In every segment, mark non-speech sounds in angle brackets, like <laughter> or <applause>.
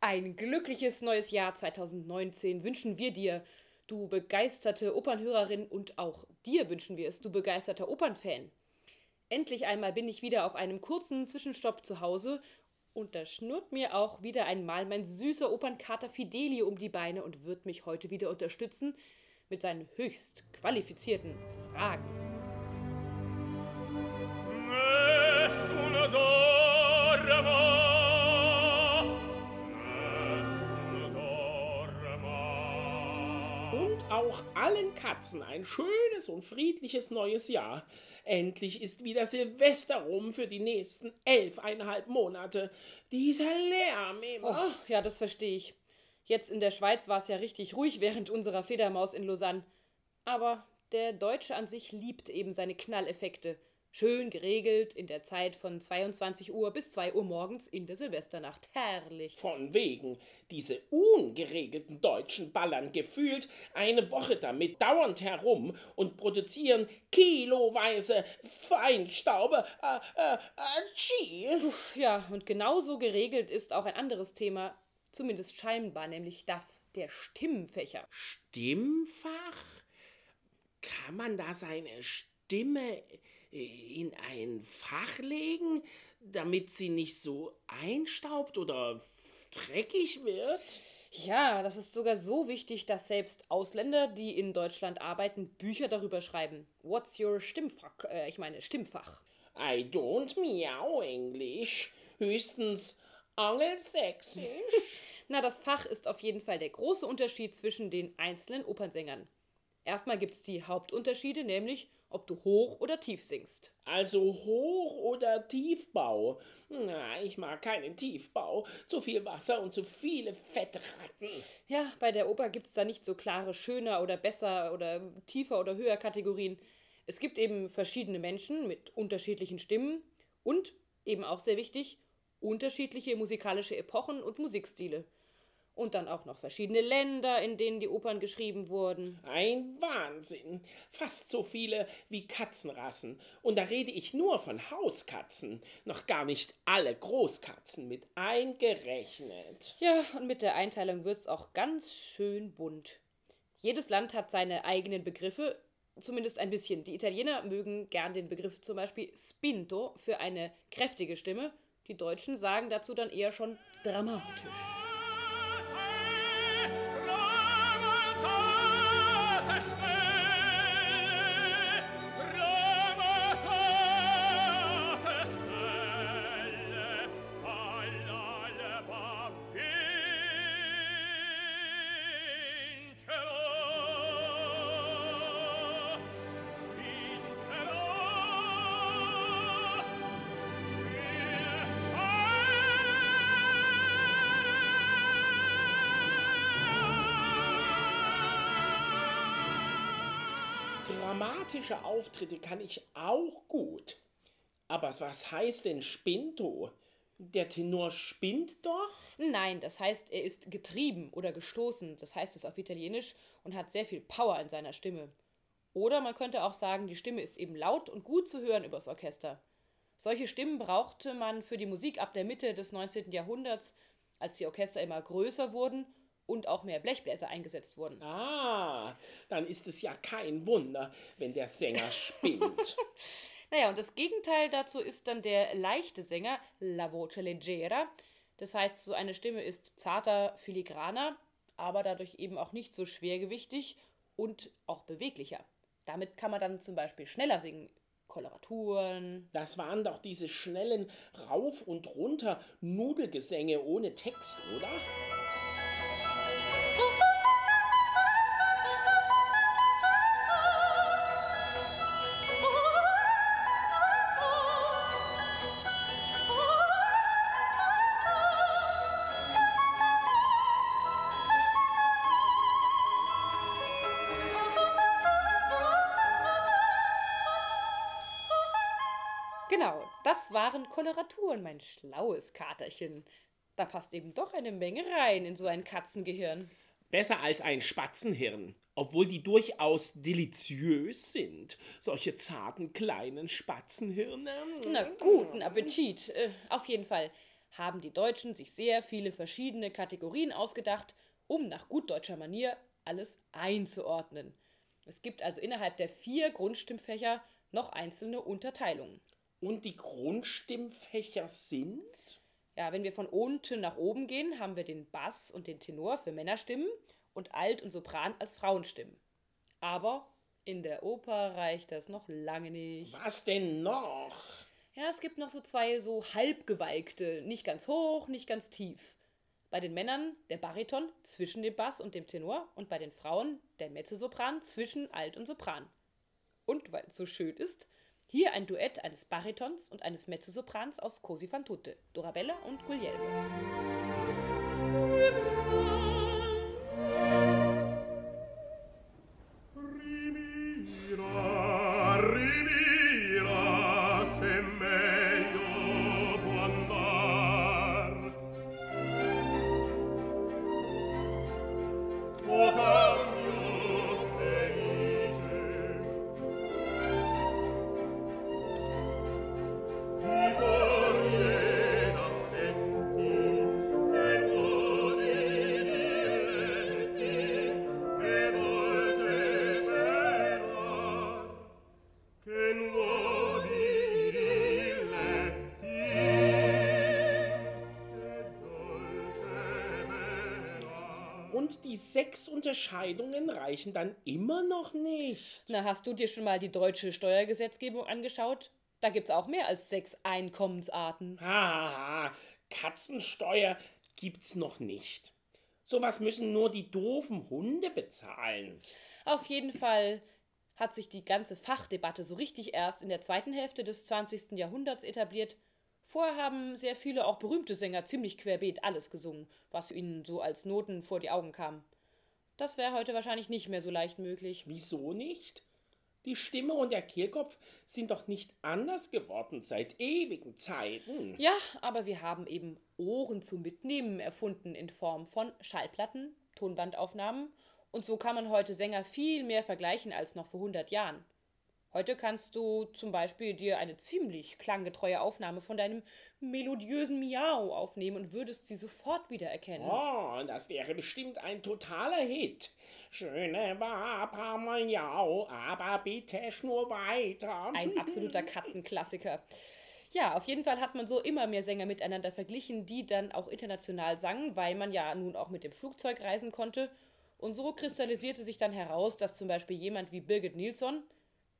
Ein glückliches neues Jahr 2019 wünschen wir dir, du begeisterte Opernhörerin, und auch dir wünschen wir es, du begeisterter Opernfan. Endlich einmal bin ich wieder auf einem kurzen Zwischenstopp zu Hause und da schnurrt mir auch wieder einmal mein süßer Opernkater Fidelio um die Beine und wird mich heute wieder unterstützen mit seinen höchst qualifizierten Fragen. Auch allen Katzen ein schönes und friedliches neues Jahr. Endlich ist wieder Silvester rum für die nächsten elfeinhalb Monate. Dieser Lärm immer. Oh, ja, das verstehe ich. Jetzt in der Schweiz war es ja richtig ruhig während unserer Fledermaus in Lausanne. Aber der Deutsche an sich liebt eben seine Knalleffekte. Schön geregelt in der Zeit von 22 Uhr bis 2 Uhr morgens in der Silvesternacht. Herrlich. Von wegen, diese ungeregelten Deutschen ballern gefühlt eine Woche damit dauernd herum und produzieren kiloweise Feinstaube. Äh, äh, äh, Uff, ja, und genauso geregelt ist auch ein anderes Thema, zumindest scheinbar, nämlich das der Stimmfächer. Stimmfach? Kann man da seine Stimme in ein Fach legen, damit sie nicht so einstaubt oder dreckig wird? Ja, das ist sogar so wichtig, dass selbst Ausländer, die in Deutschland arbeiten, Bücher darüber schreiben. What's your Stimmfach? Äh, ich meine Stimmfach. I don't meow English. Höchstens Angelsächsisch. <laughs> Na, das Fach ist auf jeden Fall der große Unterschied zwischen den einzelnen Opernsängern. Erstmal gibt es die Hauptunterschiede, nämlich ob du hoch oder tief singst. Also Hoch- oder Tiefbau? Na, ich mag keinen Tiefbau. Zu viel Wasser und zu viele Fettratten. Ja, bei der Oper gibt es da nicht so klare schöner oder besser oder tiefer oder höher Kategorien. Es gibt eben verschiedene Menschen mit unterschiedlichen Stimmen und eben auch sehr wichtig, unterschiedliche musikalische Epochen und Musikstile. Und dann auch noch verschiedene Länder, in denen die Opern geschrieben wurden. Ein Wahnsinn. Fast so viele wie Katzenrassen. Und da rede ich nur von Hauskatzen. Noch gar nicht alle Großkatzen mit eingerechnet. Ja, und mit der Einteilung wird's auch ganz schön bunt. Jedes Land hat seine eigenen Begriffe, zumindest ein bisschen. Die Italiener mögen gern den Begriff zum Beispiel spinto für eine kräftige Stimme. Die Deutschen sagen dazu dann eher schon dramatisch. Dramatische Auftritte kann ich auch gut. Aber was heißt denn Spinto? Der Tenor spinnt doch? Nein, das heißt, er ist getrieben oder gestoßen, das heißt es auf Italienisch, und hat sehr viel Power in seiner Stimme. Oder man könnte auch sagen, die Stimme ist eben laut und gut zu hören übers Orchester. Solche Stimmen brauchte man für die Musik ab der Mitte des 19. Jahrhunderts, als die Orchester immer größer wurden und auch mehr Blechbläser eingesetzt wurden. Ah, dann ist es ja kein Wunder, wenn der Sänger spinnt. <laughs> Naja, und das Gegenteil dazu ist dann der leichte Sänger, la voce leggera. Das heißt, so eine Stimme ist zarter, filigraner, aber dadurch eben auch nicht so schwergewichtig und auch beweglicher. Damit kann man dann zum Beispiel schneller singen. Koloraturen. Das waren doch diese schnellen Rauf- und runter Nudelgesänge ohne Text, oder? Genau, das waren Koloraturen, mein schlaues Katerchen. Da passt eben doch eine Menge rein in so ein Katzengehirn. Besser als ein Spatzenhirn, obwohl die durchaus deliziös sind. Solche zarten kleinen Spatzenhirne. Na, guten Appetit. Äh, auf jeden Fall. haben die Deutschen sich sehr viele verschiedene Kategorien ausgedacht, um nach gut deutscher Manier alles einzuordnen. Es gibt also innerhalb der vier Grundstimmfächer noch einzelne Unterteilungen. Und die Grundstimmfächer sind? Ja, wenn wir von unten nach oben gehen, haben wir den Bass und den Tenor für Männerstimmen und Alt und Sopran als Frauenstimmen. Aber in der Oper reicht das noch lange nicht. Was denn noch? Ja, es gibt noch so zwei so halbgeweigte, nicht ganz hoch, nicht ganz tief. Bei den Männern der Bariton zwischen dem Bass und dem Tenor und bei den Frauen der Mezzosopran zwischen Alt und Sopran. Und weil es so schön ist, hier ein Duett eines Baritons und eines Mezzosoprans aus Cosi fan tutte, Dorabella und Guglielmo. Sechs Unterscheidungen reichen dann immer noch nicht. Na, hast du dir schon mal die deutsche Steuergesetzgebung angeschaut? Da gibt's auch mehr als sechs Einkommensarten. Ah, Katzensteuer gibt's noch nicht. Sowas müssen nur die doofen Hunde bezahlen. Auf jeden Fall hat sich die ganze Fachdebatte so richtig erst in der zweiten Hälfte des 20. Jahrhunderts etabliert. Vorher haben sehr viele auch berühmte Sänger ziemlich querbeet alles gesungen, was ihnen so als Noten vor die Augen kam. Das wäre heute wahrscheinlich nicht mehr so leicht möglich. Wieso nicht? Die Stimme und der Kehlkopf sind doch nicht anders geworden seit ewigen Zeiten. Ja, aber wir haben eben Ohren zum Mitnehmen erfunden in Form von Schallplatten, Tonbandaufnahmen und so kann man heute Sänger viel mehr vergleichen als noch vor 100 Jahren. Heute kannst du zum Beispiel dir eine ziemlich klanggetreue Aufnahme von deinem melodiösen Miau aufnehmen und würdest sie sofort wiedererkennen. Oh, das wäre bestimmt ein totaler Hit. Schöne Wapamayau, aber bitte schnur weiter. Ein absoluter Katzenklassiker. Ja, auf jeden Fall hat man so immer mehr Sänger miteinander verglichen, die dann auch international sangen, weil man ja nun auch mit dem Flugzeug reisen konnte. Und so kristallisierte sich dann heraus, dass zum Beispiel jemand wie Birgit Nilsson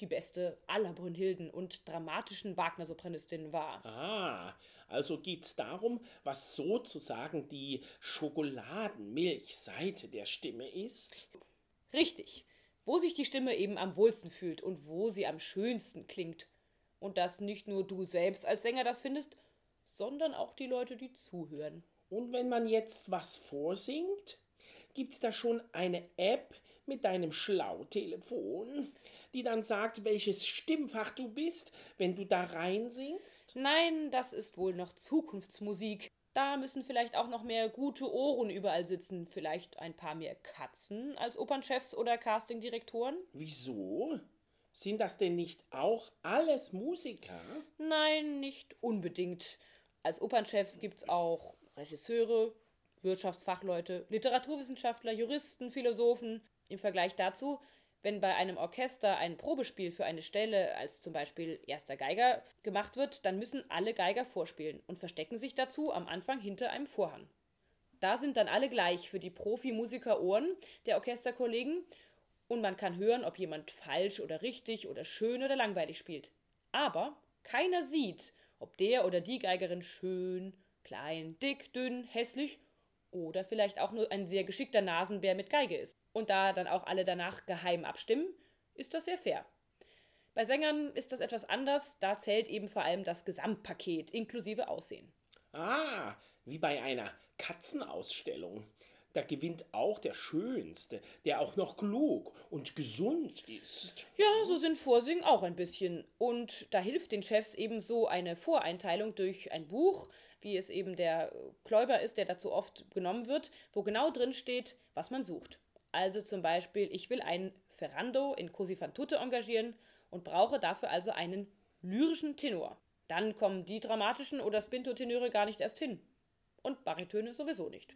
die beste aller Brünnhilden und dramatischen Wagner-Sopranistin war. Ah, also geht's darum, was sozusagen die Schokoladenmilchseite der Stimme ist? Richtig, wo sich die Stimme eben am wohlsten fühlt und wo sie am schönsten klingt. Und dass nicht nur du selbst als Sänger das findest, sondern auch die Leute, die zuhören. Und wenn man jetzt was vorsingt, gibt's da schon eine App mit deinem Schlautelefon, die dann sagt, welches Stimmfach du bist, wenn du da reinsingst? Nein, das ist wohl noch Zukunftsmusik. Da müssen vielleicht auch noch mehr gute Ohren überall sitzen. Vielleicht ein paar mehr Katzen als Opernchefs oder Castingdirektoren? Wieso? Sind das denn nicht auch alles Musiker? Nein, nicht unbedingt. Als Opernchefs gibt's auch Regisseure, Wirtschaftsfachleute, Literaturwissenschaftler, Juristen, Philosophen. Im Vergleich dazu, wenn bei einem Orchester ein Probespiel für eine Stelle als zum Beispiel erster Geiger gemacht wird, dann müssen alle Geiger vorspielen und verstecken sich dazu am Anfang hinter einem Vorhang. Da sind dann alle gleich für die Profimusiker-Ohren der Orchesterkollegen und man kann hören, ob jemand falsch oder richtig oder schön oder langweilig spielt. Aber keiner sieht, ob der oder die Geigerin schön, klein, dick, dünn, hässlich oder vielleicht auch nur ein sehr geschickter Nasenbär mit Geige ist. Und da dann auch alle danach geheim abstimmen, ist das sehr fair. Bei Sängern ist das etwas anders, da zählt eben vor allem das Gesamtpaket inklusive Aussehen. Ah, wie bei einer Katzenausstellung. Da gewinnt auch der Schönste, der auch noch klug und gesund ist. Ja, so sind Vorsingen auch ein bisschen. Und da hilft den Chefs ebenso eine Voreinteilung durch ein Buch, wie es eben der Kläuber ist, der dazu oft genommen wird, wo genau drin steht, was man sucht. Also zum Beispiel, ich will einen Ferrando in Cosi fan tutte engagieren und brauche dafür also einen lyrischen Tenor. Dann kommen die dramatischen oder Spinto-Tenöre gar nicht erst hin. Und Baritöne sowieso nicht.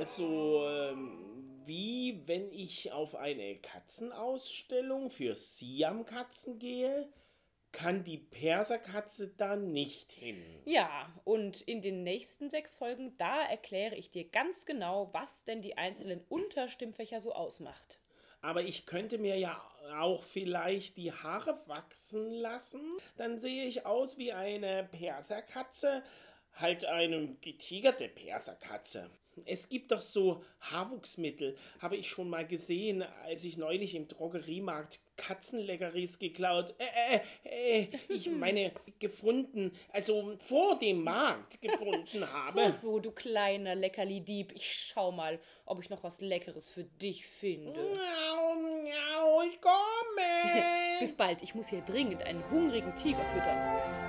Also ähm, wie wenn ich auf eine Katzenausstellung für Siamkatzen gehe, kann die Perserkatze da nicht hin. Ja, und in den nächsten sechs Folgen, da erkläre ich dir ganz genau, was denn die einzelnen Unterstimmfächer so ausmacht. Aber ich könnte mir ja auch vielleicht die Haare wachsen lassen. Dann sehe ich aus wie eine Perserkatze, halt eine getigerte Perserkatze. Es gibt doch so Haarwuchsmittel, habe ich schon mal gesehen, als ich neulich im Drogeriemarkt Katzenleckeris geklaut. Äh, äh, äh, ich <laughs> meine, gefunden, also vor dem Markt gefunden <laughs> habe. So, so, du kleiner Leckerli-Dieb. Ich schau mal, ob ich noch was Leckeres für dich finde. Miau, miau, ich komme. <laughs> Bis bald, ich muss hier dringend einen hungrigen Tiger füttern.